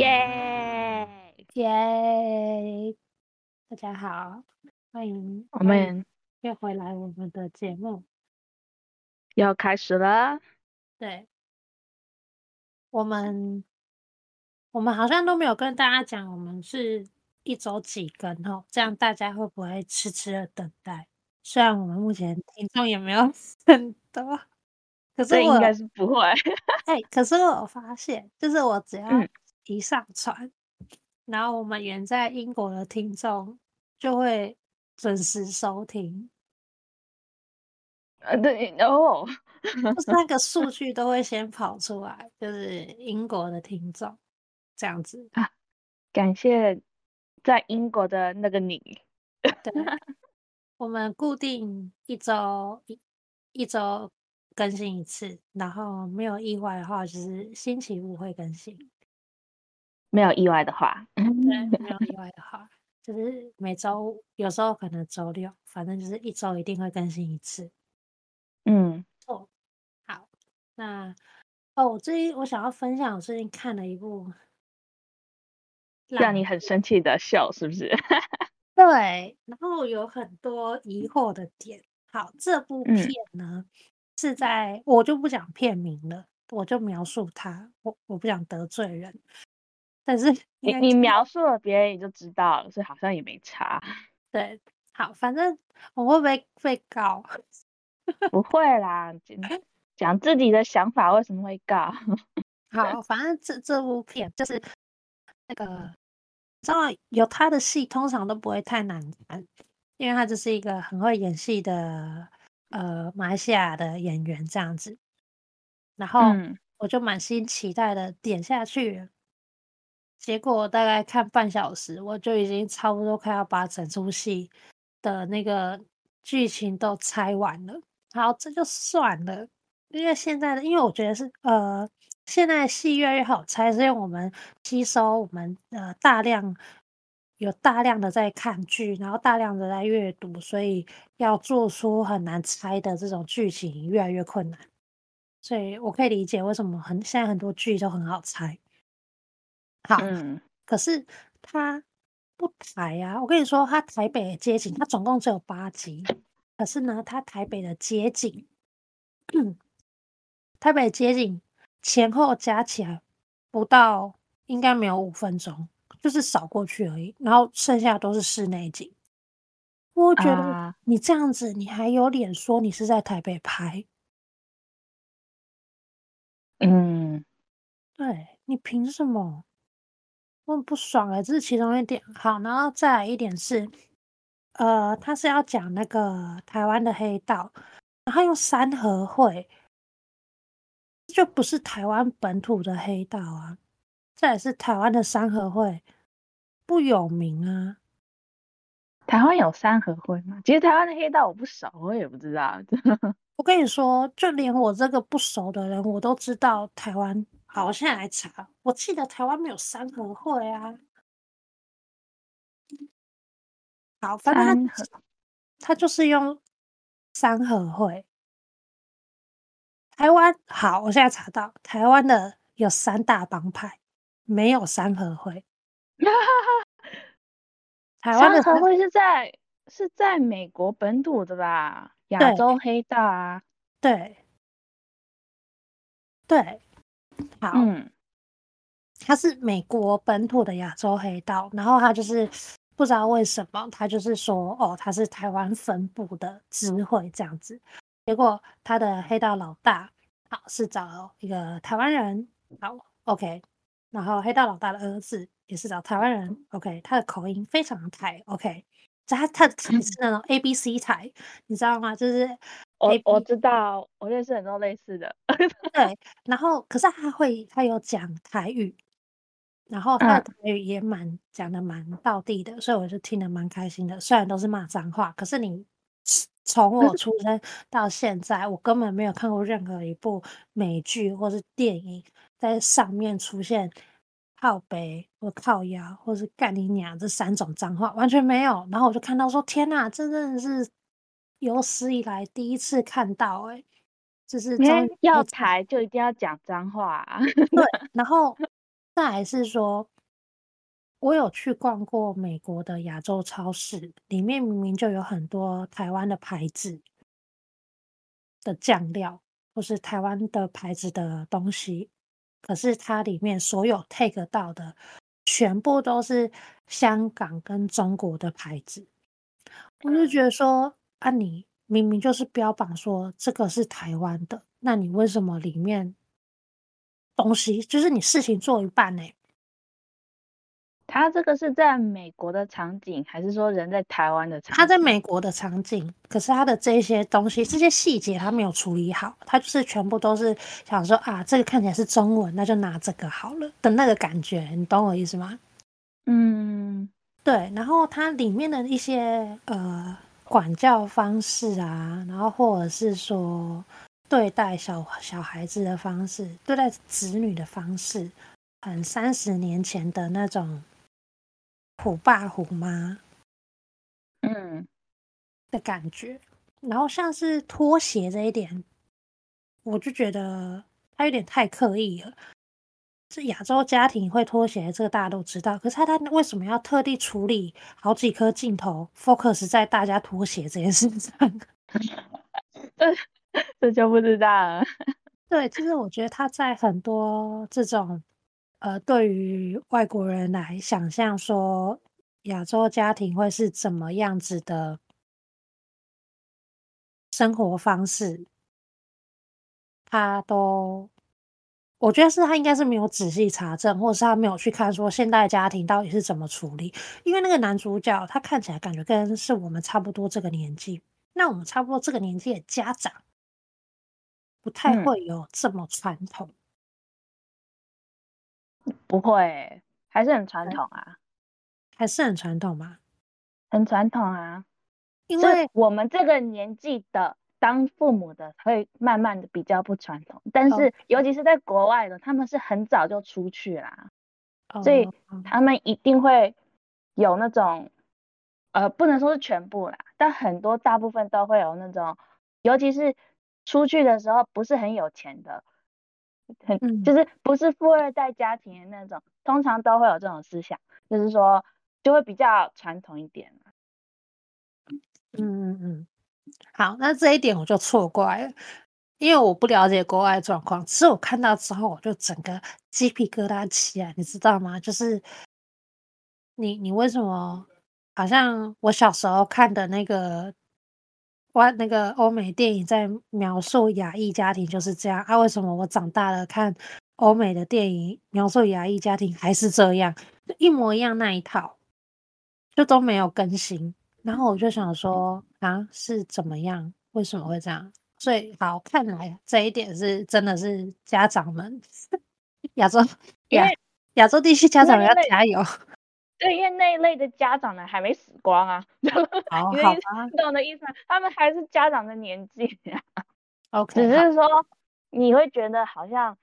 耶耶！大家好，欢迎我们又回来我们的节目，要开始了。对，我们我们好像都没有跟大家讲，我们是一周几更哦，这样大家会不会痴痴的等待？虽然我们目前听众也没有 很多。可是我应该是不会。哎、欸，可是我发现，就是我只要一上传，嗯、然后我们远在英国的听众就会准时收听。呃，对哦，就是那个数 据都会先跑出来，就是英国的听众这样子啊。感谢在英国的那个你。对，我们固定一周一一周。更新一次，然后没有意外的话，就是星期五会更新。没有意外的话，对，没有意外的话，就是每周有时候可能周六，反正就是一周一定会更新一次。嗯，哦，好，那哦，我最近我想要分享，我最近看了一部 让你很生气的秀，是不是？对，然后有很多疑惑的点。好，这部片呢？嗯是在我就不讲片名了，我就描述他，我我不想得罪人，但是 你你描述了别人也就知道了，所以好像也没差。对，好，反正我会不会被告？不会啦，讲自己的想法为什么会告？好，反正这这部片就是那个，知道有他的戏通常都不会太难看，因为他就是一个很会演戏的。呃，马来西亚的演员这样子，然后我就满心期待的点下去，嗯、结果大概看半小时，我就已经差不多快要把整出戏的那个剧情都猜完了。好，这就算了，因为现在的，因为我觉得是呃，现在戏越来越好猜，是因为我们吸收我们呃大量。有大量的在看剧，然后大量的在阅读，所以要做出很难猜的这种剧情越来越困难。所以我可以理解为什么很现在很多剧都很好猜。好，嗯、可是他不台啊！我跟你说，他台北的街景，他总共只有八集，可是呢，他台北的街景，嗯、台北的街景前后加起来不到，应该没有五分钟。就是扫过去而已，然后剩下都是室内景。我觉得你这样子，你还有脸说你是在台北拍？嗯，对，你凭什么？我很不爽哎，这是其中一点。好，然后再来一点是，呃，他是要讲那个台湾的黑道，然后用三合会，就不是台湾本土的黑道啊。这也是台湾的三合会不有名啊？台湾有三合会吗？其实台湾的黑道我不熟，我也不知道。我跟你说，就连我这个不熟的人，我都知道台湾。好，我现在来查。我记得台湾没有三合会啊。好，反正他，他就是用三合会。台湾好，我现在查到台湾的有三大帮派。没有三合会，台湾的三合会是在是在美国本土的吧？亚洲黑道啊，对对，好，嗯，他是美国本土的亚洲黑道，然后他就是不知道为什么，他就是说哦，他是台湾分部的支会这样子，结果他的黑道老大好是找一个台湾人，好，OK。然后黑道老大的儿子也是找台湾人，OK，他的口音非常的台，OK，他他的台是那种 A B C 台，你知道吗？就是我我知道，我认识很多类似的，对。然后可是他会，他有讲台语，然后他的台语也蛮讲的蛮到地的，所以我就听得蛮开心的。虽然都是骂脏话，可是你从我出生到现在，我根本没有看过任何一部美剧或是电影。在上面出现靠北或靠腰，或是干你娘这三种脏话完全没有。然后我就看到说：“天哪，这真的是有史以来第一次看到、欸！”哎，就是要台就一定要讲脏话、啊。对，然后再来是说，我有去逛过美国的亚洲超市，里面明明就有很多台湾的牌子的酱料，或是台湾的牌子的东西，可是它里面所有 take 到的，全部都是香港跟中国的牌子。我就觉得说，啊，你明明就是标榜说这个是台湾的，那你为什么里面东西就是你事情做一半呢？他这个是在美国的场景，还是说人在台湾的场景？他在美国的场景，可是他的这些东西、这些细节他没有处理好，他就是全部都是想说啊，这个看起来是中文，那就拿这个好了的那个感觉，你懂我意思吗？嗯，对。然后它里面的一些呃管教方式啊，然后或者是说对待小小孩子的方式，对待子女的方式，很三十年前的那种。虎爸虎妈，嗯的感觉，然后像是拖鞋这一点，我就觉得他有点太刻意了。是亚洲家庭会拖鞋，这个大家都知道。可是他他为什么要特地处理好几颗镜头，focus 在大家拖鞋这件事上？这 这就不知道了。对，其实我觉得他在很多这种。呃，对于外国人来想象说亚洲家庭会是怎么样子的生活方式，他都，我觉得是他应该是没有仔细查证，或者是他没有去看说现代家庭到底是怎么处理。因为那个男主角他看起来感觉跟是我们差不多这个年纪，那我们差不多这个年纪的家长不太会有这么传统。嗯不会，还是很传统啊，还是很传统吗？很传统啊，因为我们这个年纪的当父母的会慢慢的比较不传统，但是尤其是在国外的，他们是很早就出去啦，哦、所以他们一定会有那种，呃，不能说是全部啦，但很多大部分都会有那种，尤其是出去的时候不是很有钱的。很、嗯、就是不是富二代家庭的那种，通常都会有这种思想，就是说就会比较传统一点。嗯嗯嗯，好，那这一点我就错怪了，因为我不了解国外状况，其实我看到之后我就整个鸡皮疙瘩起来，你知道吗？就是你你为什么好像我小时候看的那个。我那个欧美电影在描述亚裔家庭就是这样啊？为什么我长大了看欧美的电影描述亚裔家庭还是这样，就一模一样那一套，就都没有更新。然后我就想说啊，是怎么样？为什么会这样？所以好，看来这一点是真的是家长们亚洲 亚亚洲地区家长要加油。对，因为那一类的家长呢，还没死光啊，好，你懂的意思吗？他们还是家长的年纪啊。OK，只是说你会觉得好像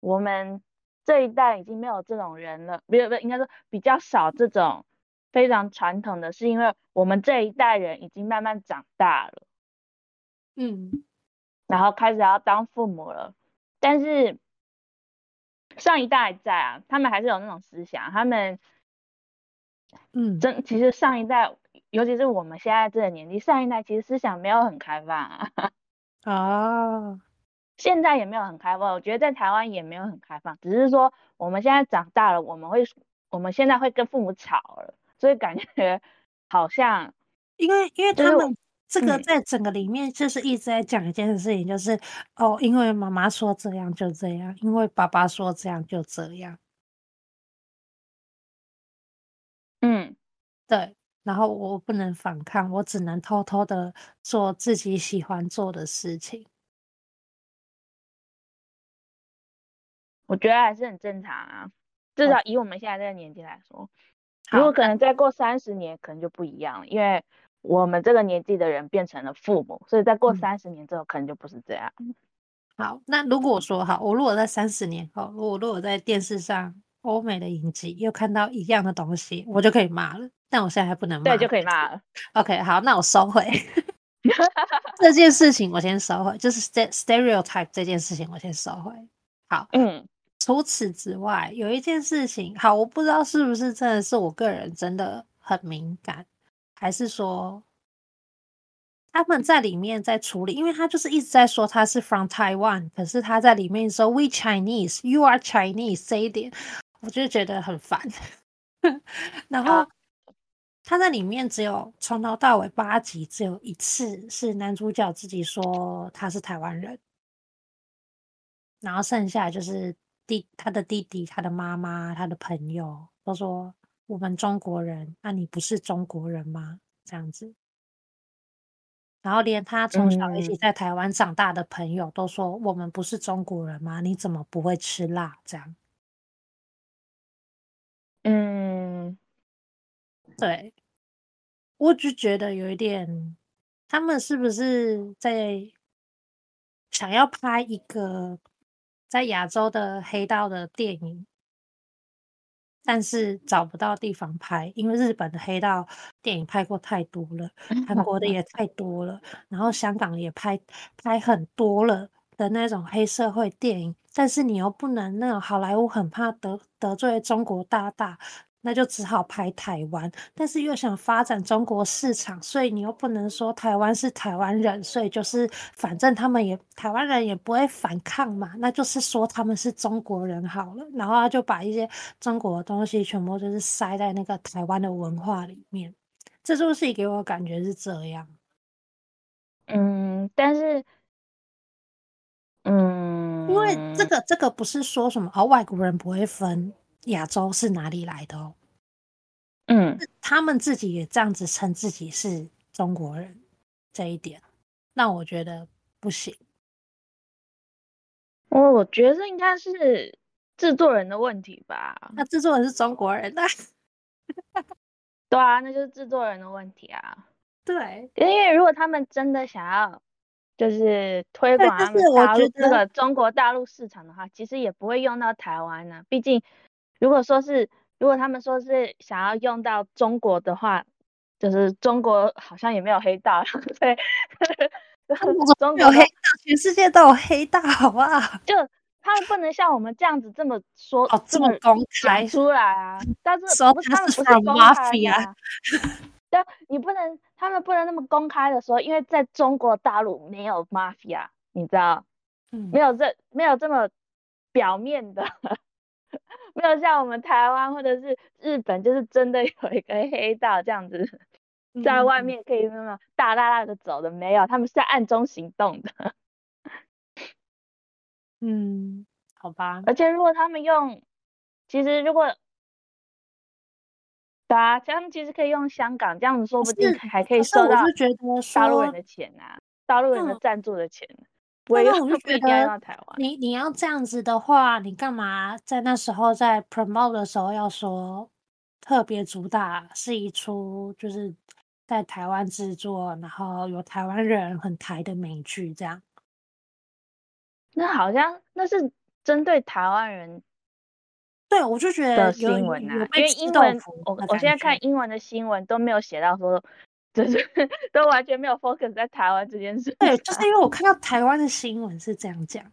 我们这一代已经没有这种人了，不是不是，应该说比较少这种非常传统的，是因为我们这一代人已经慢慢长大了，嗯，然后开始要当父母了，但是上一代在啊，他们还是有那种思想，他们。嗯，真其实上一代，尤其是我们现在这个年纪，上一代其实思想没有很开放啊。啊，现在也没有很开放，我觉得在台湾也没有很开放，只是说我们现在长大了，我们会，我们现在会跟父母吵了，所以感觉 好像，因为因为他们这个在整个里面就是一直在讲一件事情，就是、嗯、哦，因为妈妈说这样就这样，因为爸爸说这样就这样。嗯，对，然后我不能反抗，我只能偷偷的做自己喜欢做的事情。我觉得还是很正常啊，至少以我们现在这个年纪来说，如果可能再过三十年，可能就不一样了，因为我们这个年纪的人变成了父母，所以再过三十年之后，可能就不是这样。嗯。好，那如果说好，我如果在三十年后，我如果在电视上。欧美的影集又看到一样的东西，我就可以骂了。但我现在还不能骂，对，就可以骂了。OK，好，那我收回 这件事情，我先收回，就是 stereotype 这件事情，我先收回。好，嗯，除此之外，有一件事情，好，我不知道是不是真的是我个人真的很敏感，还是说他们在里面在处理，因为他就是一直在说他是 from Taiwan，可是他在里面说 we Chinese，you are Chinese 这一点，我就觉得很烦。然后他在里面只有从头到尾八集只有一次是男主角自己说他是台湾人，然后剩下就是。弟，他的弟弟、他的妈妈、他的朋友都说我们中国人，那、啊、你不是中国人吗？这样子，然后连他从小一起在台湾长大的朋友都说我们不是中国人吗？你怎么不会吃辣？这样，嗯，对，我就觉得有一点，他们是不是在想要拍一个？在亚洲的黑道的电影，但是找不到地方拍，因为日本的黑道电影拍过太多了，韩国的也太多了，然后香港也拍拍很多了的那种黑社会电影，但是你又不能那种好莱坞很怕得得罪中国大大。那就只好拍台湾，但是又想发展中国市场，所以你又不能说台湾是台湾人，所以就是反正他们也台湾人也不会反抗嘛，那就是说他们是中国人好了，然后他就把一些中国的东西全部就是塞在那个台湾的文化里面，这出戏给我感觉是这样。嗯，但是，嗯，因为这个这个不是说什么哦，外国人不会分。亚洲是哪里来的哦？嗯，他们自己也这样子称自己是中国人，这一点让我觉得不行。我我觉得这应该是制作人的问题吧？那制作人是中国人，啊 对啊，那就是制作人的问题啊。对，因为如果他们真的想要就是推广他们大陆这个中国大陆市场的话，其实也不会用到台湾呢，毕竟。如果说是，如果他们说是想要用到中国的话，就是中国好像也没有黑道，对，中国 有黑道，全世界都有黑道，好不好？就他们不能像我们这样子这么说，哦、这么公开出来啊。但是说他们不是公开啊，对，你不能，他们不能那么公开的说，因为在中国大陆没有 mafia，你知道，嗯、没有这没有这么表面的。没有像我们台湾或者是日本，就是真的有一个黑道这样子，在外面可以那么大大大的走的，没有，他们是在暗中行动的。嗯，好吧。而且如果他们用，其实如果，对啊，他们其实可以用香港这样子，说不定还可以收到大陆人的钱啊，大陆人的赞助的钱。我也我就觉得，你你要这样子的话，你干嘛在那时候在 promote 的时候要说特别主打是一出就是在台湾制作，然后有台湾人很台的美剧这样？那好像那是针对台湾人，对，我就觉得的新闻啊，因为英文我我现在看英文的新闻都没有写到说。就是 都完全没有 focus 在台湾这件事。对，就是因为我看到台湾的新闻是这样讲，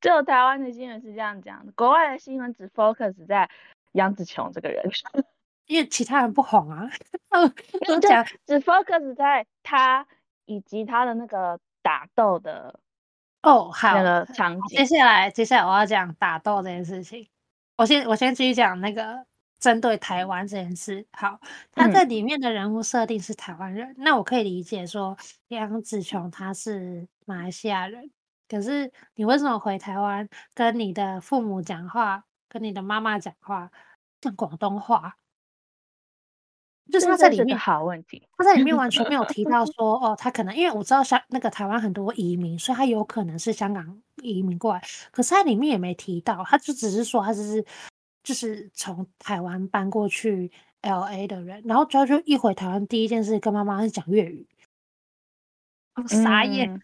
只有台湾的新闻是这样讲的，国外的新闻只 focus 在杨紫琼这个人，因为其他人不红啊。都讲只 focus 在他以及他的那个打斗的哦，好那个场景。接下来，接下来我要讲打斗这件事情。我先，我先继续讲那个。针对台湾这件事，好，他在里面的人物设定是台湾人，嗯，那我可以理解说杨紫琼他是马来西亚人，可是你为什么回台湾跟你的父母讲话，跟你的妈妈讲话讲广东话？就是他在里面好问题，他在里面完全没有提到说哦，他可能因为我知道香那个台湾很多移民，所以他有可能是香港移民过来，可是他里面也没提到，他就只是说他只是。就是从台湾搬过去 LA 的人，然后主要就一回台湾，第一件事跟妈妈是讲粤语，傻眼。嗯。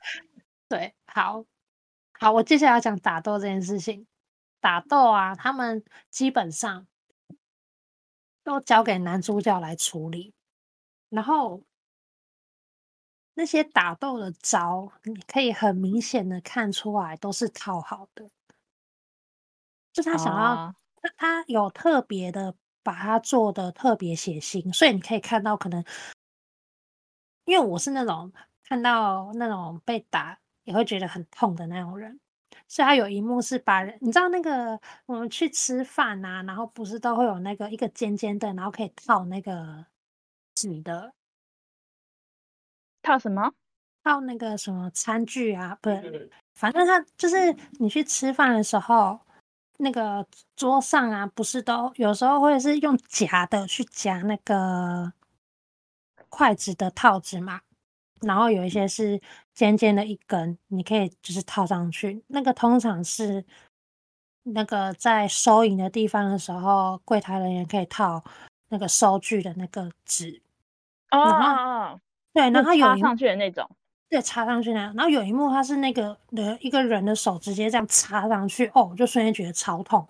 对，好，好，我接下来要讲打斗这件事情。打斗啊，他们基本上都交给男主角来处理，然后那些打斗的招，你可以很明显的看出来都是套好的。就他想要，他、有特别的把它做的特别血腥，所以你可以看到可能，因为我是那种看到那种被打也会觉得很痛的那种人，所以他有一幕是把人，你知道那个我们去吃饭啊，然后不是都会有那个一个尖尖的，然后可以套那个纸的，套什么？套那个什么餐具啊？不是，反正他就是你去吃饭的时候。那个桌上啊，不是都有时候会是用夹的去夹那个筷子的套子嘛？然后有一些是尖尖的一根，你可以就是套上去。那个通常是那个在收银的地方的时候，柜台人员可以套那个收据的那个纸。哦哦哦，对，然后有插上去的那种。对，插上去那样，然后有一幕，他是那个的一个人的手直接这样插上去，哦，我就瞬间觉得超痛。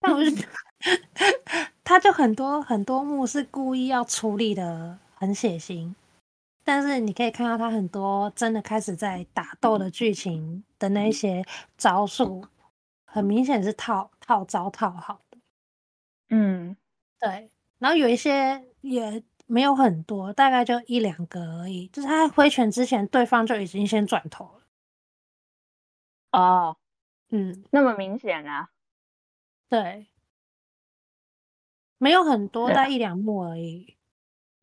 但我就觉得，他就很多很多幕是故意要处理的很血腥，但是你可以看到他很多真的开始在打斗的剧情的那些招数，很明显是套套招套好的。嗯，对，然后有一些也。没有很多，大概就一两个而已。就是他挥拳之前，对方就已经先转头了。哦，嗯，那么明显啊？对，没有很多，大概一两幕而已。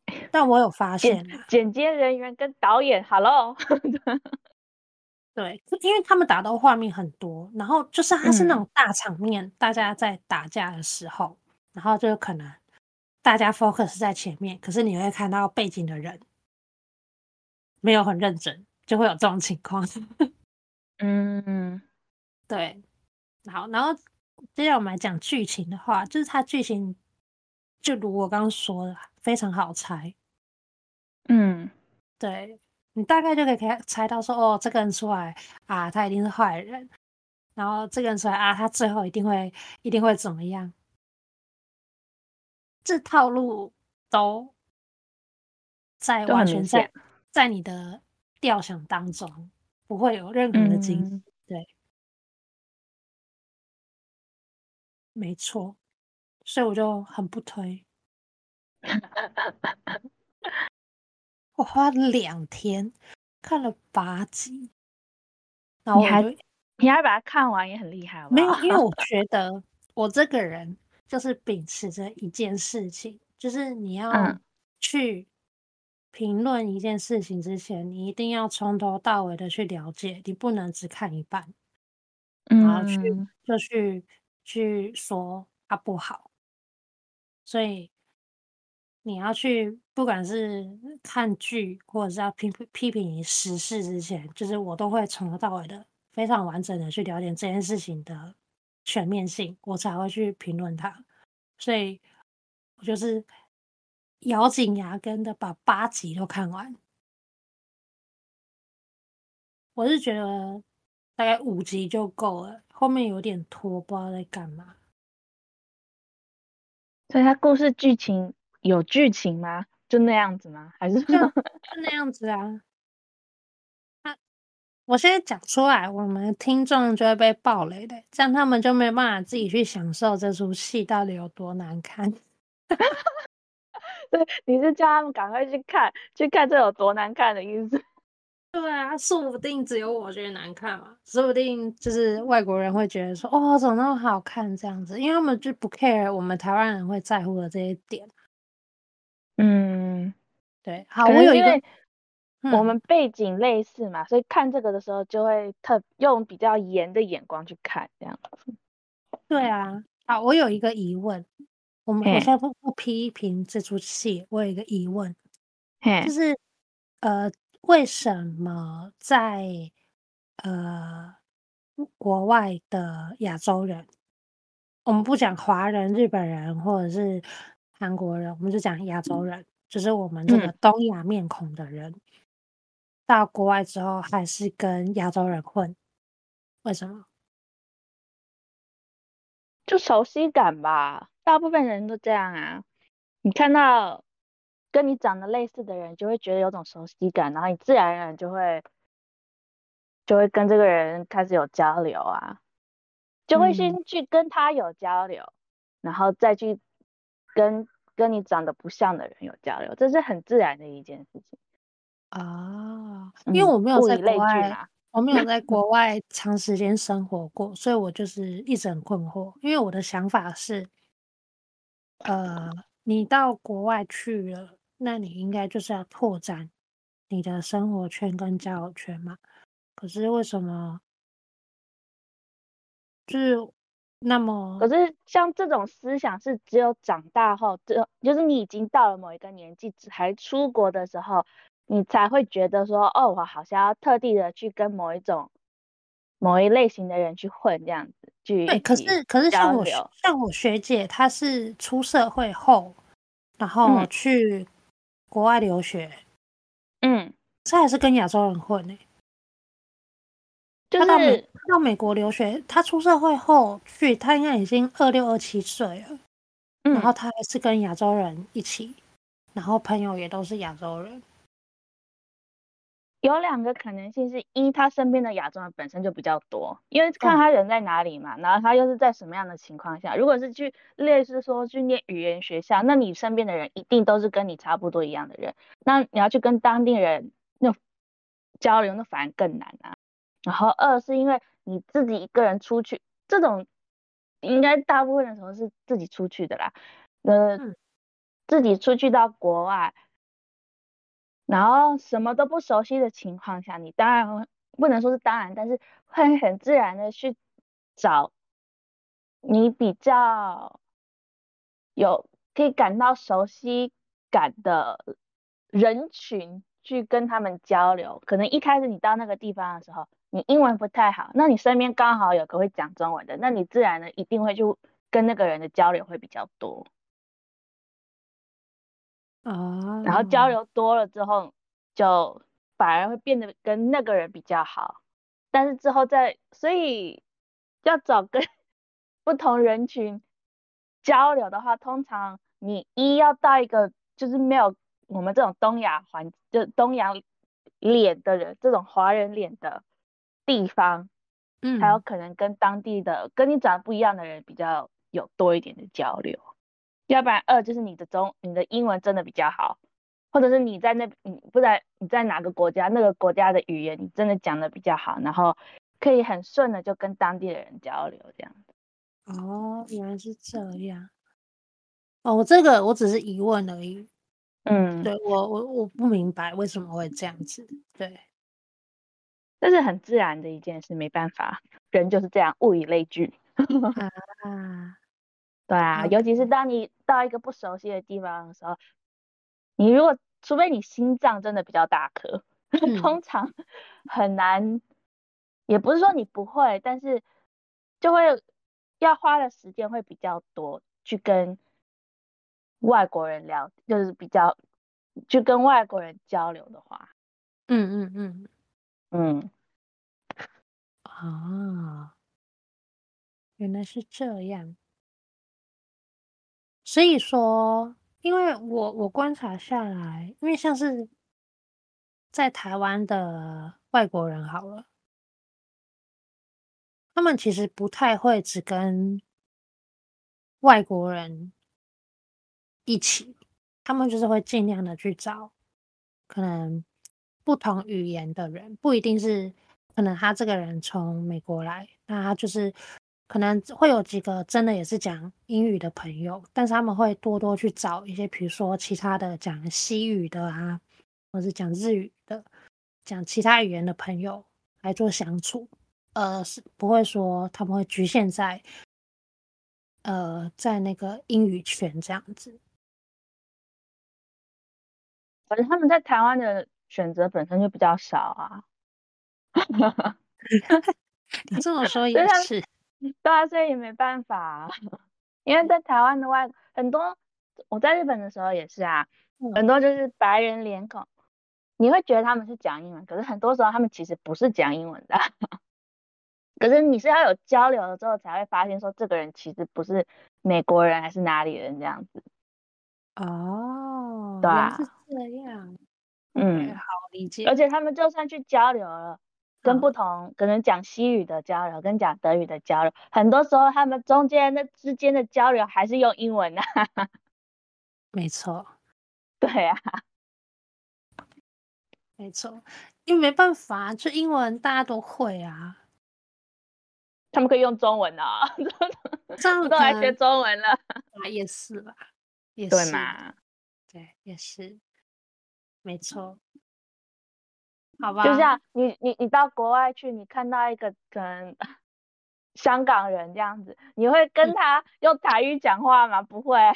但我有发现，剪接人员跟导演，Hello，对，因为他们打斗画面很多，然后就是他是那种大场面，嗯、大家在打架的时候，然后就可能。大家 focus 在前面，可是你会看到背景的人没有很认真，就会有这种情况。嗯，对。好，然后接下来我们来讲剧情的话，就是它剧情就如我刚刚说的，非常好猜。嗯，对，你大概就可以猜到说，哦，这个人出来啊，他一定是坏人。然后这个人出来啊，他最后一定会一定会怎么样？这套路都在完全在在你的料想当中，不会有任何的惊喜。嗯、对，没错，所以我就很不推。我花了两天看了八集，然后我你还你还把它看完，也很厉害好好？没有，因为我 觉得我这个人。就是秉持着一件事情，就是你要去评论一件事情之前，嗯、你一定要从头到尾的去了解，你不能只看一半，然后去、嗯、就去去说它不好。所以你要去，不管是看剧或者是要批批评时事之前，就是我都会从头到尾的非常完整的去了解这件事情的。全面性，我才会去评论它，所以我就是咬紧牙根的把八集都看完。我是觉得大概五集就够了，后面有点拖，不知道在干嘛。所以它故事剧情有剧情吗？就那样子吗？还是就，就那样子啊？我现在讲出来，我们听众就会被暴雷的，这样他们就没有办法自己去享受这出戏到底有多难看。对，你是叫他们赶快去看，去看这有多难看的意思？对啊，说不定只有我觉得难看嘛，说不定就是外国人会觉得说，哦，怎么那么好看这样子，因为他们就不 care 我们台湾人会在乎的这一点。嗯，对，好，我有一个。我们背景类似嘛，嗯、所以看这个的时候就会特用比较严的眼光去看这样子。对啊，啊，我有一个疑问，我们我现在不不批评这出戏，我有一个疑问，就是呃，为什么在呃国外的亚洲人，我们不讲华人、日本人或者是韩国人，我们就讲亚洲人，嗯、就是我们这个东亚面孔的人。嗯到国外之后还是跟亚洲人混，为什么？就熟悉感吧，大部分人都这样啊。你看到跟你长得类似的人，就会觉得有种熟悉感，然后你自然而然就会就会跟这个人开始有交流啊。就会先去跟他有交流，嗯、然后再去跟跟你长得不像的人有交流，这是很自然的一件事情啊。因为我没有在国外，嗯、我没有在国外长时间生活过，所以我就是一直很困惑。因为我的想法是，呃，你到国外去了，那你应该就是要拓展你的生活圈跟交友圈嘛。可是为什么？就是那么，可是像这种思想是只有长大后，就就是你已经到了某一个年纪，还出国的时候，你才会觉得说，哦，我好像要特地的去跟某一种、某一类型的人去混，这样子去。对，可是可是像我像我学姐，她是出社会后，然后去国外留学，嗯，这还是跟亚洲人混呢、欸。就是、他到美到美国留学，她出社会后去，她应该已经二六二七岁了。嗯，然后她还是跟亚洲人一起，然后朋友也都是亚洲人。有两个可能性是：一，他身边的亚洲人本身就比较多，因为看他人在哪里嘛，嗯、然后他又是在什么样的情况下。如果是去类似说去念语言学校，那你身边的人一定都是跟你差不多一样的人，那你要去跟当地人那交流，那反而更难啊。然后二是因为你自己一个人出去，这种应该大部分的时候是自己出去的啦。呃，嗯、自己出去到国外，然后什么都不熟悉的情况下，你当然不能说是当然，但是会很自然的去找你比较有可以感到熟悉感的人群去跟他们交流。可能一开始你到那个地方的时候，你英文不太好，那你身边刚好有个会讲中文的，那你自然的一定会就跟那个人的交流会比较多。哦，然后交流多了之后，就反而会变得跟那个人比较好。但是之后再，所以要找跟 不同人群交流的话，通常你一要到一个就是没有我们这种东亚环，就东洋脸的人，这种华人脸的。地方，嗯，才有可能跟当地的跟你长得不一样的人比较有多一点的交流，要不然二就是你的中你的英文真的比较好，或者是你在那你不然你在哪个国家那个国家的语言你真的讲的比较好，然后可以很顺的就跟当地的人交流这样子。哦，原来是这样。哦，我这个我只是疑问而已。嗯，对我我我不明白为什么会这样子。对。这是很自然的一件事，没办法，人就是这样，物以类聚。啊，对啊，尤其是当你到一个不熟悉的地方的时候，你如果除非你心脏真的比较大颗，嗯、通常很难，也不是说你不会，但是就会要花的时间会比较多，去跟外国人聊，就是比较去跟外国人交流的话，嗯嗯嗯。嗯，啊，原来是这样。所以说，因为我我观察下来，因为像是在台湾的外国人好了，他们其实不太会只跟外国人一起，他们就是会尽量的去找可能。不同语言的人不一定是，可能他这个人从美国来，那他就是可能会有几个真的也是讲英语的朋友，但是他们会多多去找一些，比如说其他的讲西语的啊，或是讲日语的，讲其他语言的朋友来做相处，呃，是不会说他们会局限在，呃，在那个英语圈这样子。反正他们在台湾的。选择本身就比较少啊，你这么说也是，对啊，所以也没办法啊，因为在台湾的外很多，我在日本的时候也是啊，嗯、很多就是白人脸孔，你会觉得他们是讲英文，可是很多时候他们其实不是讲英文的，可是你是要有交流了之后才会发现说这个人其实不是美国人还是哪里人这样子，哦，对啊，是这样。嗯，好理解。而且他们就算去交流了，跟不同可能讲西语的交流，跟讲德语的交流，很多时候他们中间的之间的交流还是用英文啊。没错，对啊，没错，因为没办法，就英文大家都会啊。他们可以用中文啊，这样都来学中文了，啊，也是吧，也是对嘛，对，也是，没错，好吧。就像你你你到国外去，你看到一个可能 香港人这样子，你会跟他用台语讲话吗？嗯、不会、啊，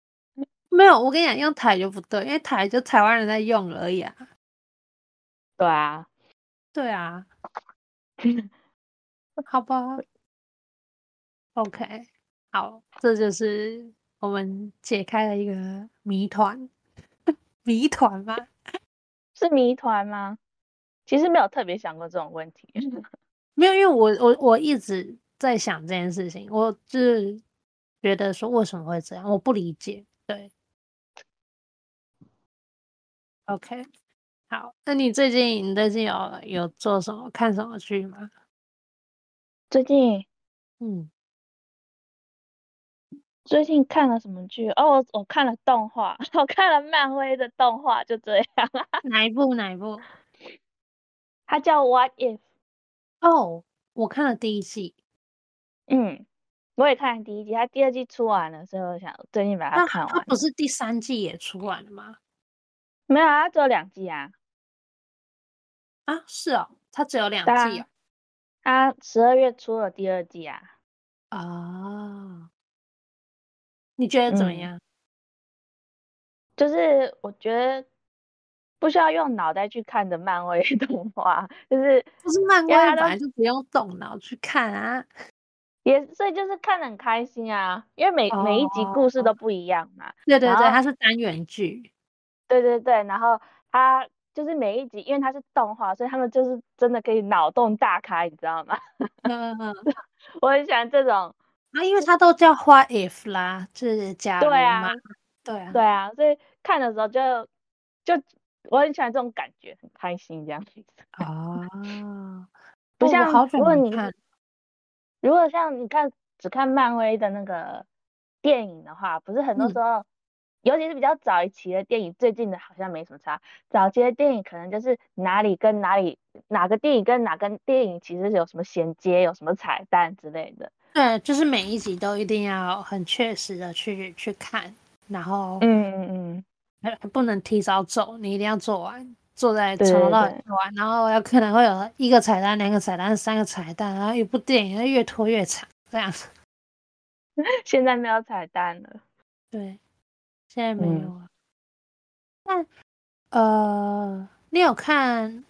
没有。我跟你讲，用台就不对，因为台就台湾人在用而已啊。对啊，对啊。好吧，OK，好，这就是我们解开了一个谜团，谜团吗？是谜团吗？其实没有特别想过这种问题，没有，因为我我我一直在想这件事情，我就是觉得说为什么会这样，我不理解。对，OK，好，那你最近你最近有有做什么看什么剧吗？最近，嗯，最近看了什么剧？哦，我我看了动画，我看了漫威的动画，就这样。哪一部？哪一部？它叫《What If》。哦，我看了第一季。嗯，我也看了第一季，它第二季出完了，所以我想最近把它看完。它不是第三季也出完了吗？没有啊，它只有两季啊。啊，是哦，它只有两季啊。它十二月出了第二季啊！啊，你觉得怎么样？嗯，就是我觉得不需要用脑袋去看的漫威 动画，就是不是漫威本来就不用动脑去看啊，也所以就是看得很开心啊，因为每、哦、每一集故事都不一样嘛。对对对，它是单元剧。对对对，然后它。就是每一集，因为它是动画，所以他们就是真的可以脑洞大开，你知道吗？我很喜欢这种啊，因为它都叫 What If 啦，就是假如，对啊，对啊，对啊，所以看的时候就就我很喜欢这种感觉，很开心这样子啊，不像如果你看，如果像你看只看漫威的那个电影的话，不是很多时候。嗯尤其是比较早一期的电影，最近的好像没什么差。早期的电影可能就是哪里跟哪里，哪个电影跟哪个电影其实有什么衔接，有什么彩蛋之类的。对，就是每一集都一定要很确实的去去看，然后嗯嗯嗯，不能提早走，你一定要做完，坐在从头到尾做完，然后有可能会有一个彩蛋、两个彩蛋、三个彩蛋，然后一部电影越拖越长这样子。现在没有彩蛋了。对。现在没有啊，但呃，你有看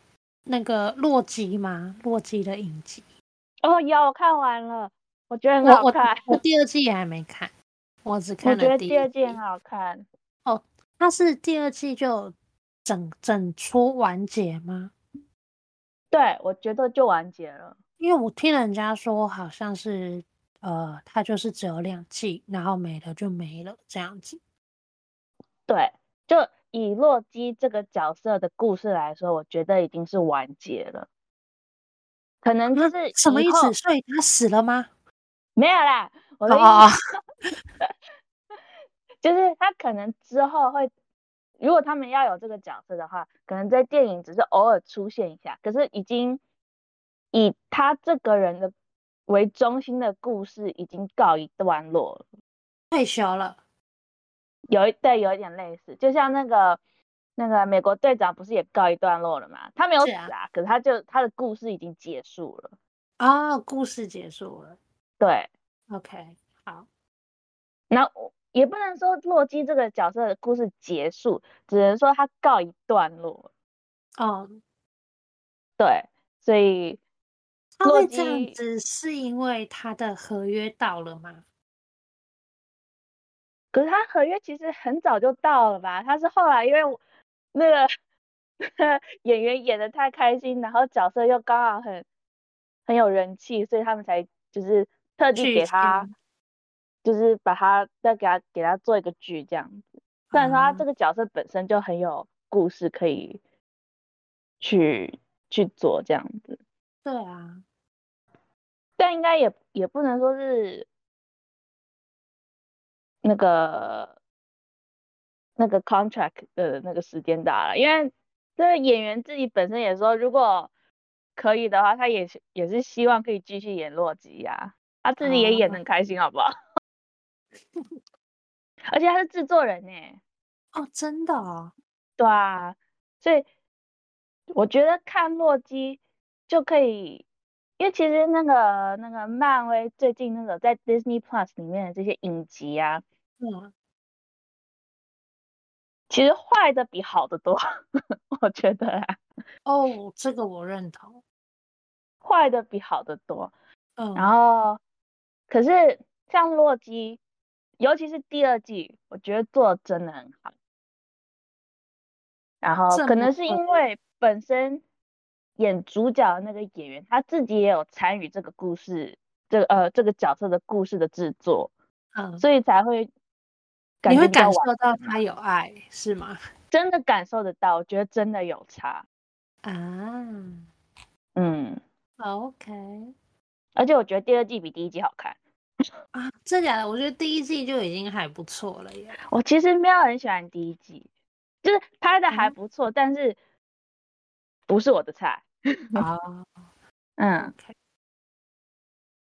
那个洛基吗？洛基的影集哦，有，我看完了，我觉得很好看。我，我，我第二季也还没看，我只 看了第一季。我觉得第二季很好看。哦，它是第二季就整整出完结吗？对，我觉得就完结了，因为我听人家说好像是呃，它就是只有两季，然后没了就没了这样子。对，就以洛基这个角色的故事来说，我觉得已经是完结了。可能就是什么意思？所以他死了吗？没有啦，我的意思、oh. 就是他可能之后会，如果他们要有这个角色的话，可能在电影只是偶尔出现一下，可是已经以他这个人的为中心的故事已经告一段落了，退休了。有一对，有一点类似，就像那个那个美国队长不是也告一段落了吗？他没有死啊，啊可是他就他的故事已经结束了啊、哦，故事结束了。对，OK，好。那我也不能说洛基这个角色的故事结束，只能说他告一段落。哦，对，所以他会这样子是因为他的合约到了吗？可是他合约其实很早就到了吧？他是后来因为那个 演员演的太开心，然后角色又刚好很很有人气，所以他们才就是特地给他，就是把他再给他给他做一个剧这样子。虽然说他这个角色本身就很有故事可以去去做这样子。对啊，但应该也也不能说是那个那个 contract 的那个时间到了，因为这个演员自己本身也说，如果可以的话，他也是也是希望可以继续演洛基呀，他自己也演的很开心，好不好？而且他是制作人呢。哦，真的啊？对啊，所以我觉得看洛基就可以，因为其实那个那个漫威最近那个在 Disney Plus 里面的这些影集啊，嗯，其实坏的比好的多，我觉得啊。哦，这个我认同。坏的比好的多，嗯，然后可是像洛基，尤其是第二季，我觉得做的真的很好。然后可能是因为本身演主角的那个演员他自己也有参与这个故事，这个呃这个角色的故事的制作，嗯，所以才会感你会感受到他有爱是吗？真的感受得到，我觉得真的有差啊，嗯。OK，而且我觉得第二季比第一季好看啊！真假的？我觉得第一季就已经还不错了耶。我其实没有很喜欢第一季，就是拍的还不错，嗯、但是不是我的菜 啊。嗯.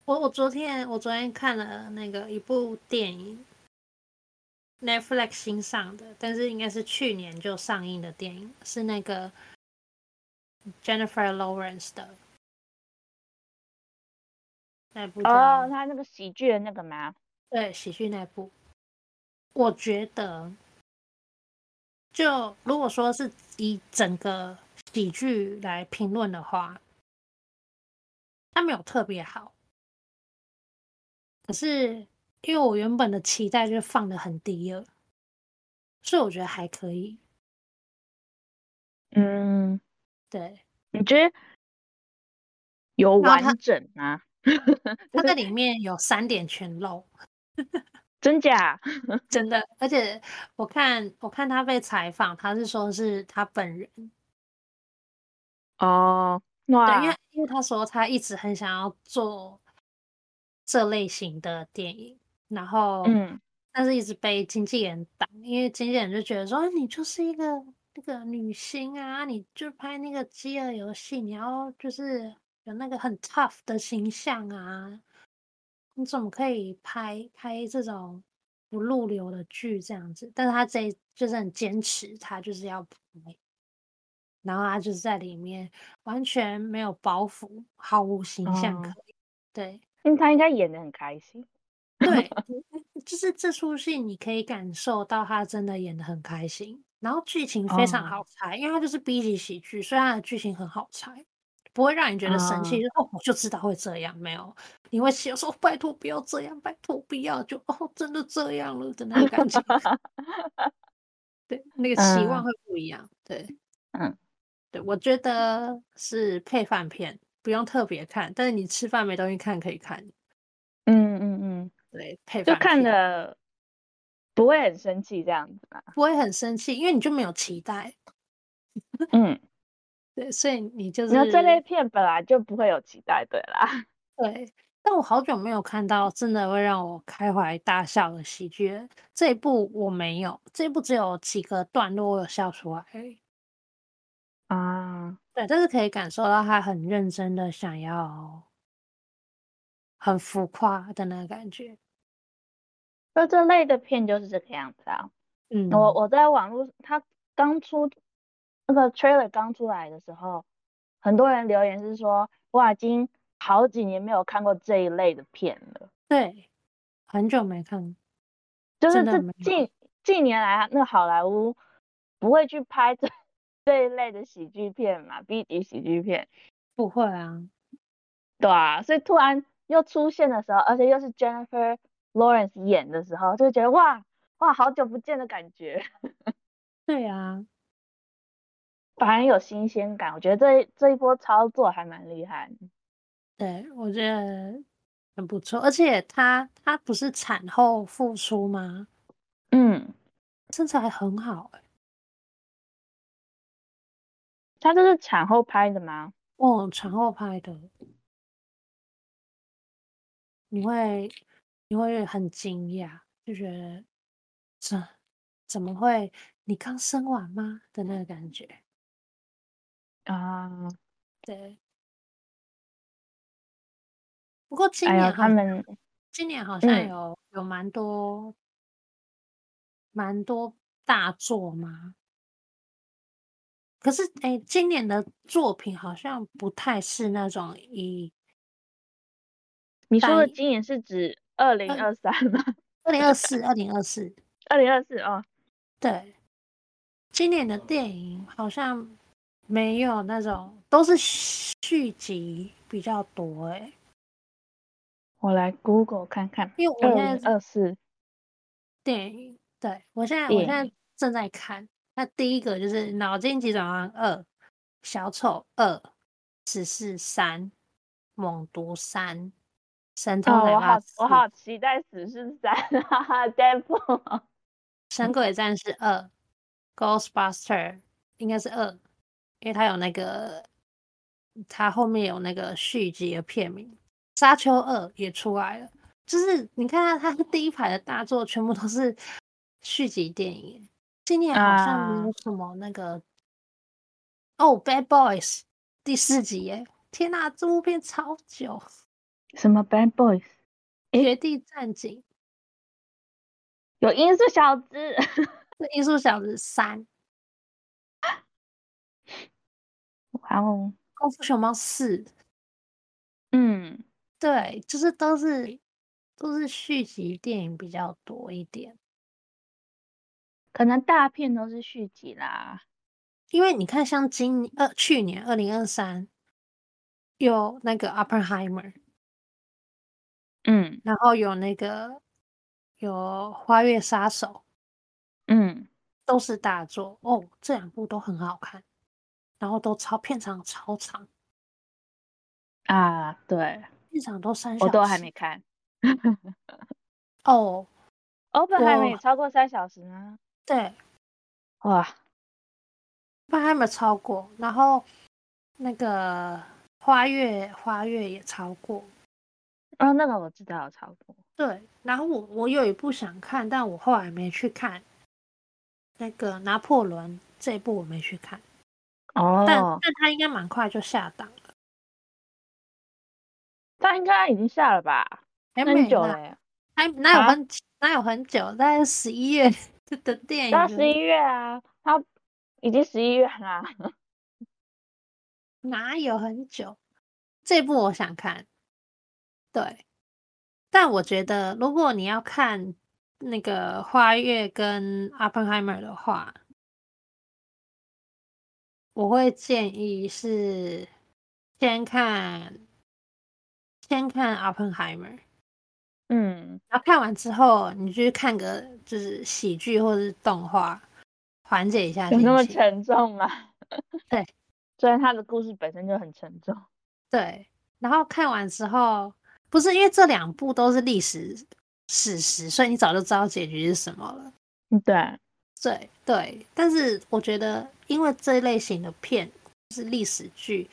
我我昨天我昨天看了那个一部电影，Netflix 新上的，但是应该是去年就上映的电影，是那个 Jennifer Lawrence 的。那部哦，他那个喜剧的那个吗？对，喜剧那部，我觉得，就如果说是以整个喜剧来评论的话，它没有特别好。可是因为我原本的期待就放的很低了，所以我觉得还可以。嗯，对，你觉得有完整吗？他在 里面有三点全漏，真假？真的，而且我看我看他被采访，他是说是他本人。哦，对，因为因为他说他一直很想要做这类型的电影，然后嗯，但是一直被经纪人挡，因为经纪人就觉得说你就是一个那个女星啊，你就拍那个饥饿游戏，你要就是。有那个很 tough 的形象啊，你怎么可以拍拍这种不入流的剧这样子？但是他这就是很坚持，他就是要拍，然后他就是在里面完全没有包袱，毫无形象可以。嗯、对，因为他应该演的很开心。对，就是这出戏你可以感受到他真的演的很开心，然后剧情非常好猜，嗯、因为他就是 B 级喜剧，所以他的剧情很好猜。不会让你觉得生气，就、uh, 哦，我就知道会这样，没有，你会想说拜托不要这样，拜托不要，就哦，真的这样了的那个感觉，对，那个期望会不一样，对，嗯，对，我觉得是配饭片，不用特别看，但是你吃饭没东西看可以看，嗯嗯嗯，对，配饭就看的不会很生气这样子吧，不会很生气，因为你就没有期待，嗯。对，所以你就是那这类片本来就不会有期待，对啦。对，但我好久没有看到真的会让我开怀大笑的喜剧，这一部我没有，这一部只有几个段落我有笑出来而已。啊，对，但是可以感受到他很认真的想要，很浮夸的那个感觉。那这类的片就是这个样子啊。嗯，我我在网络，他刚出。那个 trailer 刚出来的时候，很多人留言是说：“哇，已经好几年没有看过这一类的片了。”对，很久没看，就是这近近年来，那个好莱坞不会去拍这这一类的喜剧片嘛？B 级喜剧片不会啊，对啊，所以突然又出现的时候，而且又是 Jennifer Lawrence 演的时候，就觉得哇哇，好久不见的感觉。对啊。反而有新鲜感，我觉得这这一波操作还蛮厉害。对，我觉得很不错，而且她她不是产后复出吗？嗯，身材很好，欸，他这是产后拍的吗？哦，产后拍的，你会你会很惊讶，就觉得这怎么会？你刚生完吗？的那个感觉啊，对。不过今年、哎、他们今年好像有、嗯、有蛮多蛮多大作嘛。可是哎，今年的作品好像不太是那种以你说的今年是指二零二三吗？二零二四，二零二四，二零二四哦。对，今年的电影好像没有那种，都是续集比较多哎。我来 Google 看看，因为我现在二四电影，对，我现在我现在正在看。那第一个就是《脑筋急转弯二》、《小丑二》、《死侍三》、《猛毒三》、《神偷奶爸四》。我好，我好期待《死侍三》哈哈，Devil，《神鬼战士二》、《Ghostbuster》应该是二，因为它有那个，它后面有那个续集的片名。沙丘二也出来了，就是你看它，它第一排的大作全部都是续集电影。今年好像没有什么那个哦，啊 oh，Bad Boys 第四集耶！天哪，这部片超久。什么 Bad Boys？绝地战警有音速小子，音速小子三。哇哦，功夫熊猫四。嗯。对，就是都是都是续集电影比较多一点，可能大片都是续集啦。因为你看，像今呃去年二零二三有那个 Oppenheimer，嗯，然后有那个有花月杀手，嗯，都是大作哦，这两部都很好看，然后都超片长超长啊，对。一场都三小时，我都还没看。哦，欧本海默也超过三小时吗？对，哇，欧本海默超过，然后那个花月花月也超过。哦，那个我知道超过。对，然后我我有一部想看，但我后来没去看。那个拿破仑这一部我没去看。哦，但但他应该蛮快就下档了。他应该已经下了吧？还很久了，还哪有很哪有很久？大概十一月的电影。到十一月啊，他已经十一月啦。哪有很久？这部我想看。对，但我觉得如果你要看那个花月跟 Oppenheimer 的话，我会建议是先看。先看《Oppenheimer》，嗯，然后看完之后，你去看个就是喜剧或者是动画，缓解一下。有那么沉重吗？对，虽然他的故事本身就很沉重。对，然后看完之后，不是因为这两部都是历史史实，所以你早就知道结局是什么了。对，对，对。但是我觉得，因为这一类型的片是历史剧。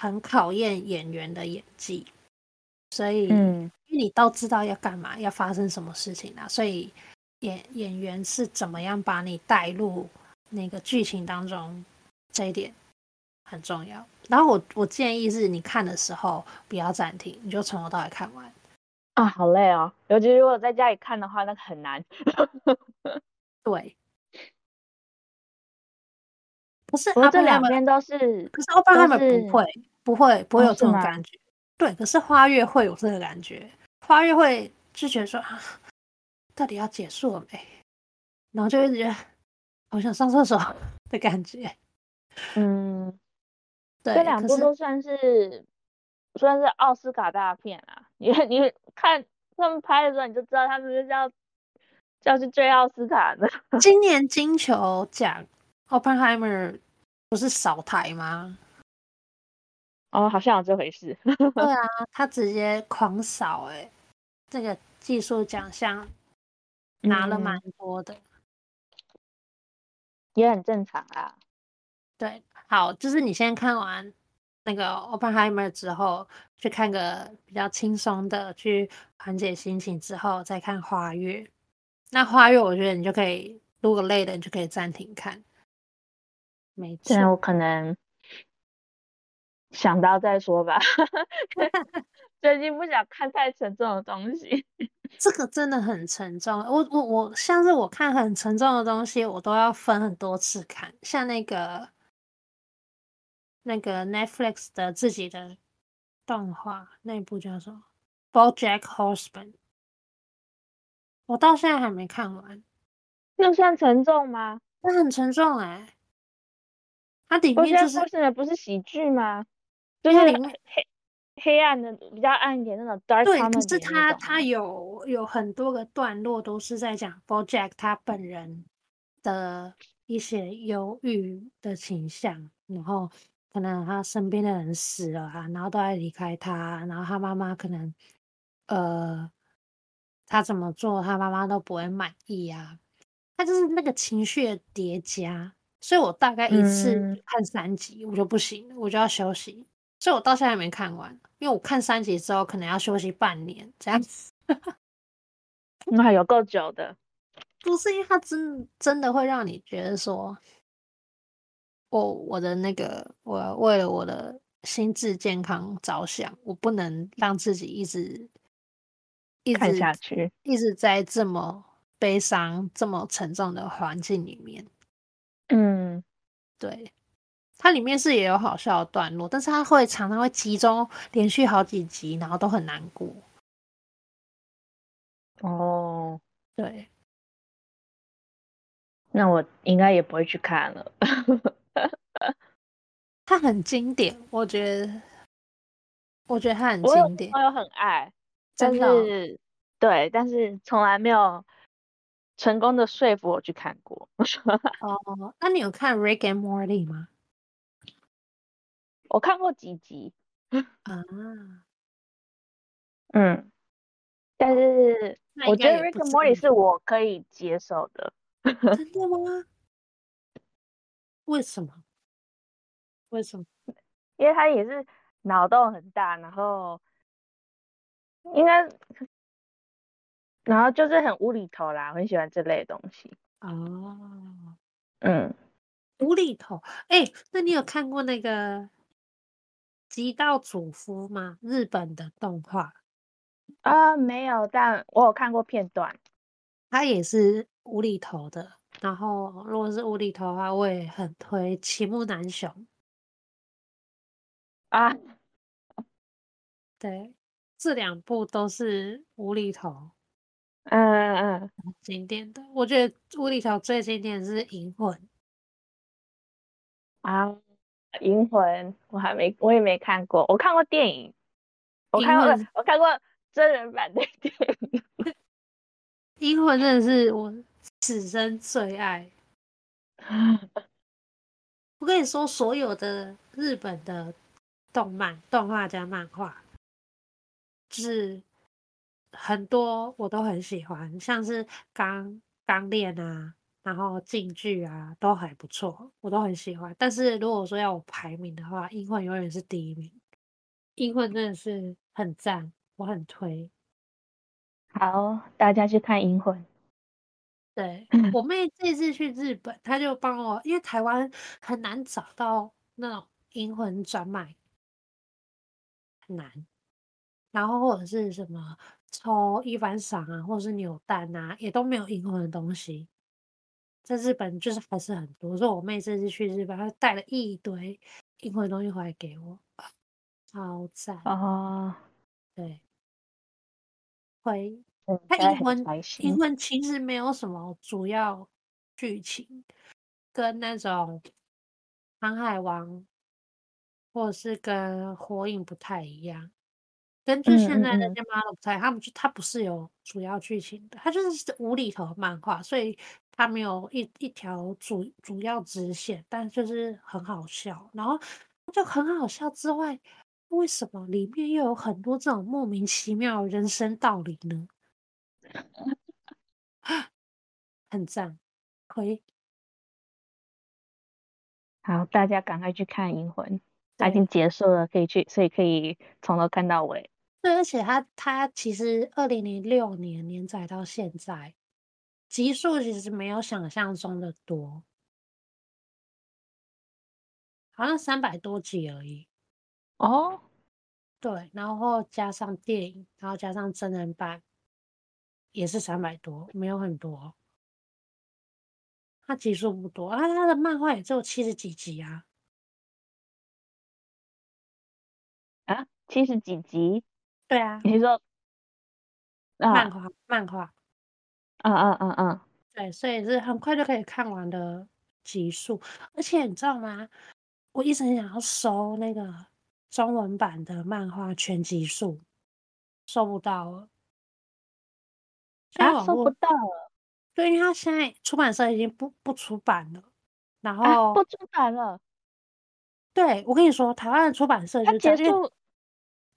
很考验演员的演技，所以，嗯，因为你都知道要干嘛，要发生什么事情啊，所以演演员是怎么样把你带入那个剧情当中，这一点很重要。然后我我建议是你看的时候不要暂停，你就从头到尾看完。啊，好累哦，尤其如果在家里看的话，那很难。对。不是，不过这两边都是，可是欧巴他们不会，不会，不会有这种感觉。对，可是花月会有这个感觉，花月会就觉得说啊，到底要结束了没？然后就会觉得好想上厕所的感觉。嗯，对，这两部都算是算是奥斯卡大片啊。你 你看他们拍的时候，你就知道他们就是要要去追奥斯卡的。今年金球奖。Oppenheimer 不是少台吗？哦，好像有这回事。对啊，他直接狂扫哎、欸，这个技术奖项拿了蛮多的、嗯，也很正常啊。对，好，就是你先看完那个 Oppenheimer 之后，去看个比较轻松的，去缓解心情之后，再看花月。那花月，我觉得你就可以，如果累了，你就可以暂停看。没错，我可能想到再说吧。最近不想看太沉重的东西。这个真的很沉重。我我我，像是我看很沉重的东西，我都要分很多次看。像那个那个 Netflix 的自己的动画，那部叫什么《BoJack Horseman》，我到现在还没看完。那算沉重吗？那很沉重哎、欸。它里面就是不是喜剧吗？就是里面黑。黑暗的比较暗一点那种 dark，对，可是他他有有很多个段落都是在讲 BoJack 他本人的一些忧郁的倾向，然后可能他身边的人死了啊，然后都要离开他，然后他妈妈可能呃他怎么做他妈妈都不会满意啊，他就是那个情绪的叠加，所以我大概一次看三集我就不行了，我就要休息。所以我到现在还没看完，因为我看三集之后可能要休息半年这样子。那还有够久的，不是因为它真真的会让你觉得说，我我的那个我为了我的心智健康着想，我不能让自己一直一直看下去，一直在这么悲伤、这么沉重的环境里面。嗯，对。它里面是也有好笑的段落，但是它会常常会集中连续好几集，然后都很难过。哦，对，那我应该也不会去看了。它很经典，我觉得，我觉得它很经典。我有很爱，但是真的哦？对，但是从来没有成功的说服我去看过。哦，那你有看《Rick and Morty》吗？我看过几集 啊，嗯，但是我觉得 Rick and Morty 是我可以接受的。真的吗？为什么？为什么？因为他也是脑洞很大，然后应该，然后就是很无厘头啦，我很喜欢这类的东西。哦，嗯，无厘头。哎、欸，那你有看过那个？极道主夫吗？日本的动画啊，没有，但我有看过片段。它也是无厘头的。然后，如果是无厘头的话，我也很推《齐木楠雄》啊。对，这两部都是无厘头。嗯嗯嗯，经典的。我觉得无厘头最经典是《银魂》啊。银魂，我还没，我也没看过。我看过电影，我看过，我看过真人版的电影。银魂真的是我此生最爱。我跟你说，所有的日本的动漫、动画加漫画，就是很多我都很喜欢，像是《钢钢炼》啊。然后进剧啊都还不错，我都很喜欢。但是如果说要我排名的话，《英魂》永远是第一名，《英魂》真的是很赞，我很推。好，大家去看《银魂》。对，我妹这次去日本，她就帮我，因为台湾很难找到那种《银魂》专卖，很难。然后或者是什么抽一番赏啊，或者是扭蛋啊，也都没有《银魂》的东西。在日本就是还是很多，说我妹这次去日本，她带了一堆英文东西回来给我，超赞啊！对，会，它英文英文其实没有什么主要剧情，跟那种航海王或者是跟火影不太一样。根据现在那些 model 猜，他们就他不是有主要剧情的，他就是无厘头漫画，所以他没有一一条主主要支线，但就是很好笑。然后就很好笑之外，为什么里面又有很多这种莫名其妙的人生道理呢？很赞，可以。好，大家赶快去看《银魂》，它已经结束了，可以去，所以可以从头看到尾。对，而且它它其实二零零六年连载到现在，集数其实没有想象中的多，好像三百多集而已。哦，对，然后加上电影，然后加上真人版，也是三百多，没有很多。他集数不多啊，他的漫画也只有七十几集啊。啊，七十几集？对啊。你说？啊、漫画，漫画。嗯嗯嗯嗯。对，所以是很快就可以看完的集数。而且你知道吗？我一直很想要收那个中文版的漫画全集数，收不到了。啊，收不到了。对，因为他现在出版社已经不不出版了，然后、啊、不出版了。对，我跟你说，台湾的出版社就结束，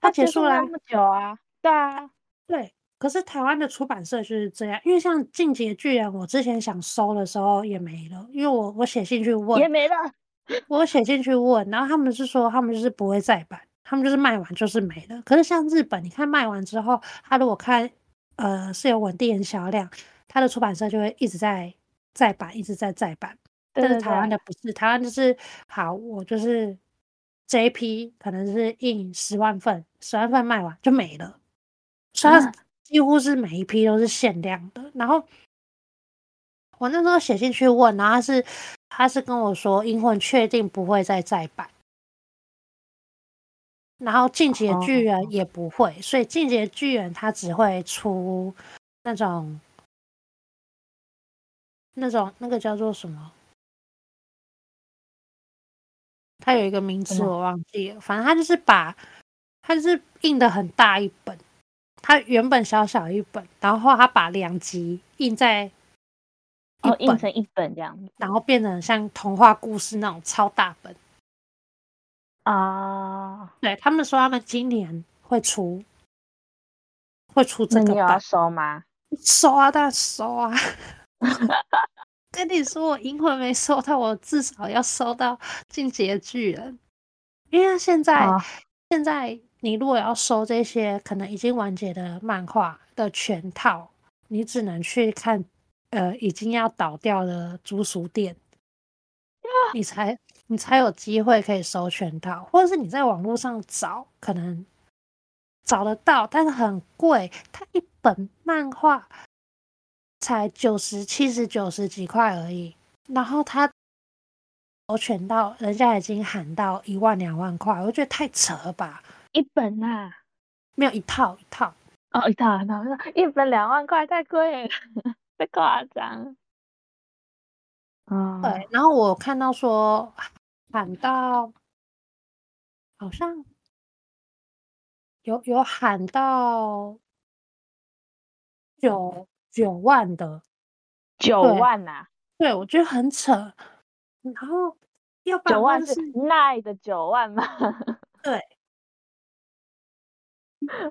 他结束了那么久啊。对啊，对。可是台湾的出版社就是这样，因为像《进击巨人》，我之前想收的时候也没了，因为我我写信去问也没了，我写信去问，然后他们是说他们就是不会再版，他们就是卖完就是没了。可是像日本，你看卖完之后，他如果看呃是有稳定的销量。他的出版社就会一直在再版，一直在再版。但是台湾的不是，台湾就是好，我就是这一批可能是印十万份，十万份卖完就没了。所以它几乎是每一批都是限量的。然后我那时候写信去问，然后他是他是跟我说，英魂确定不会再再版。然后进击的巨人也不会，所以进击的巨人他只会出那种。那种那个叫做什么？它有一个名字我忘记了，反正它就是把它就是印的很大一本，它原本小小一本，然后它把两集印在一本，哦，印成一本这样，然后变成像童话故事那种超大本啊。对，他们说他们今年会出会出这个，那你有要收吗？收啊，当然收啊。跟你说，我银魂没收到，我至少要收到进击的巨人，因为现在、哦、现在你如果要收这些可能已经完结的漫画的全套，你只能去看呃已经要倒掉的租书店，你才你才有机会可以收全套，或者是你在网络上找，可能找得到，但是很贵，它一本漫画。才九十七十九十几块而已，然后他我全到，人家已经喊到一万两万块，我觉得太扯了吧？一本呐、啊，没有一套一套哦，一套一套，一本两万块太贵了，太夸张。嗯，对，然后我看到说喊到好像有有喊到九。九万的，九万呐、啊，对，我觉得很扯。然后要九万是奈的九万吗？对，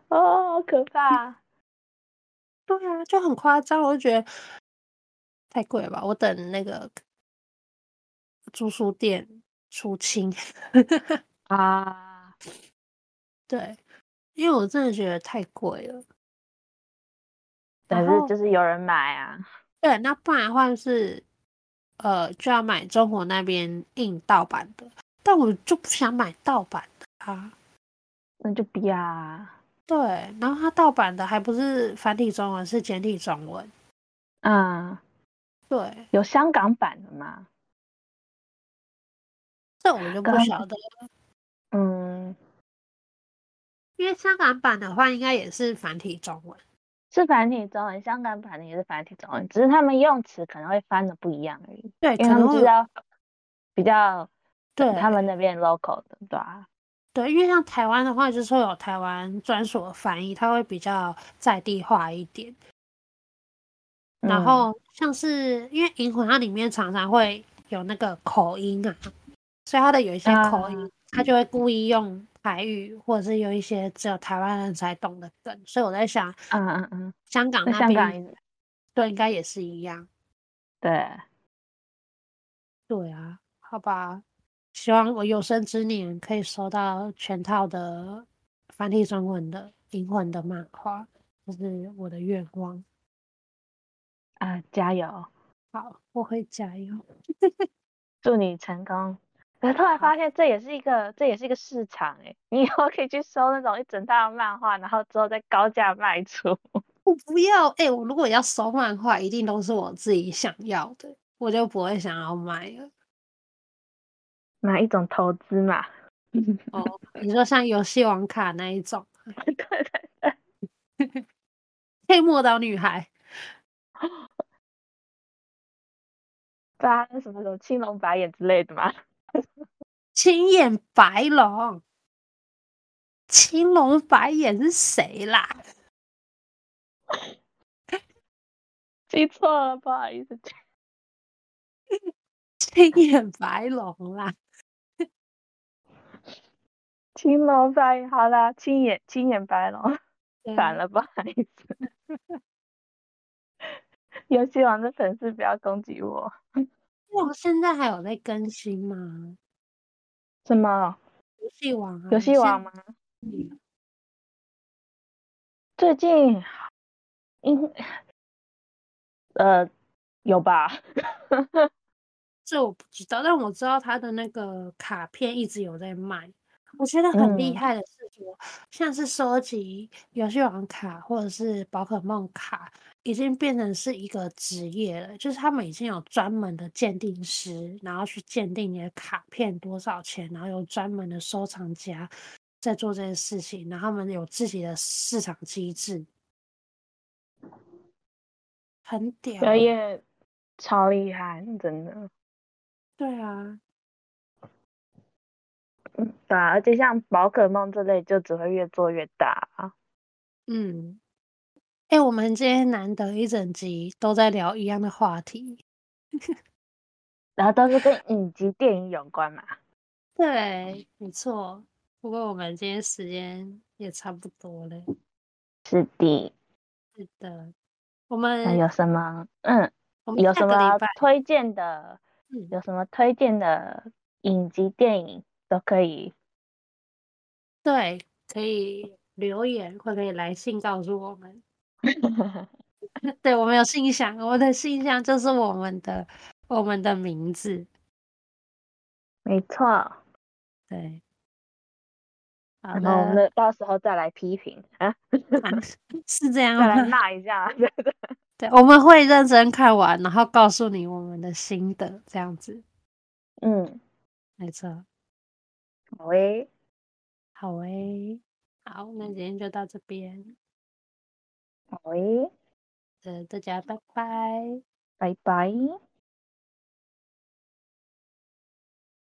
哦，好可怕。对啊，就很夸张，我就觉得太贵了吧。我等那个租书店出清 啊，对，因为我真的觉得太贵了。但是就是有人买啊，对，那不然的话就是，呃，就要买中国那边印盗版的，但我就不想买盗版的啊，那就不要啊。对，然后它盗版的还不是繁体中文，是简体中文。嗯，对，有香港版的吗？这我就不晓得了。嗯，因为香港版的话，应该也是繁体中文。是繁体中文，香港版的也是繁体中文，只是他们用词可能会翻的不一样而已。对，因为他们知道比较对他们那边 local 的，对啊。对，因为像台湾的话，就是会有台湾专属的翻译，它会比较在地化一点。嗯、然后像是因为银魂它里面常常会有那个口音啊，所以它的有一些口音，它、啊、就会故意用。台语或者是有一些只有台湾人才懂的梗，所以我在想，嗯嗯嗯，香港那边对应该也是一样，对，对啊，好吧，希望我有生之年可以收到全套的繁体中文的《银魂》的漫画，这是我的愿望。啊，加油！好，我会加油。祝你成功。可是突然发现，这也是一个，好这也是一个市场哎，你以后可以去收那种一整套的漫画，然后之后再高价卖出。我不要哎，我如果要收漫画，一定都是我自己想要的，我就不会想要卖了。哪一种投资嘛？哦，你说像游戏王卡那一种？对对对，黑魔导女孩，对啊什么什么青龙白眼之类的吗？青眼白龙，青龙白眼是谁啦？记错了，不好意思。青眼白龙啦，青龙白眼，好啦，青眼青眼白龙，反了，不好意思。游戏王的粉丝不要攻击我。哇，现在还有在更新吗？什么？游戏王啊？游戏王吗？嗯。最近，应，呃，有吧？这我不知道，但我知道他的那个卡片一直有在卖。我觉得很厉害的是说，嗯、像是收集游戏王卡或者是宝可梦卡，已经变成是一个职业了。就是他们已经有专门的鉴定师，然后去鉴定你的卡片多少钱，然后有专门的收藏家在做这件事情，然后他们有自己的市场机制，很屌，表演超厉害，真的。对啊。对啊，而且像宝可梦这类，就只会越做越大啊。嗯，哎、欸，我们今天难得一整集都在聊一样的话题，然后都是跟影集、电影有关嘛。对，没错。不过我们今天时间也差不多了。是的，是的。我们有什么？嗯，我们有什么推荐的？嗯，有什么推荐的影集、电影？都可以，对，可以留言或可以来信告诉我们。对，我们有信箱，我的信箱就是我们的我们的名字，没错。对，然后我们到时候再来批评啊，啊，是这样吗？再来骂一下，对对，对，我们会认真看完，然后告诉你我们的心得，这样子。嗯，没错。好诶，好诶，好，那今天就到这边。好诶，呃，大家拜拜，拜拜。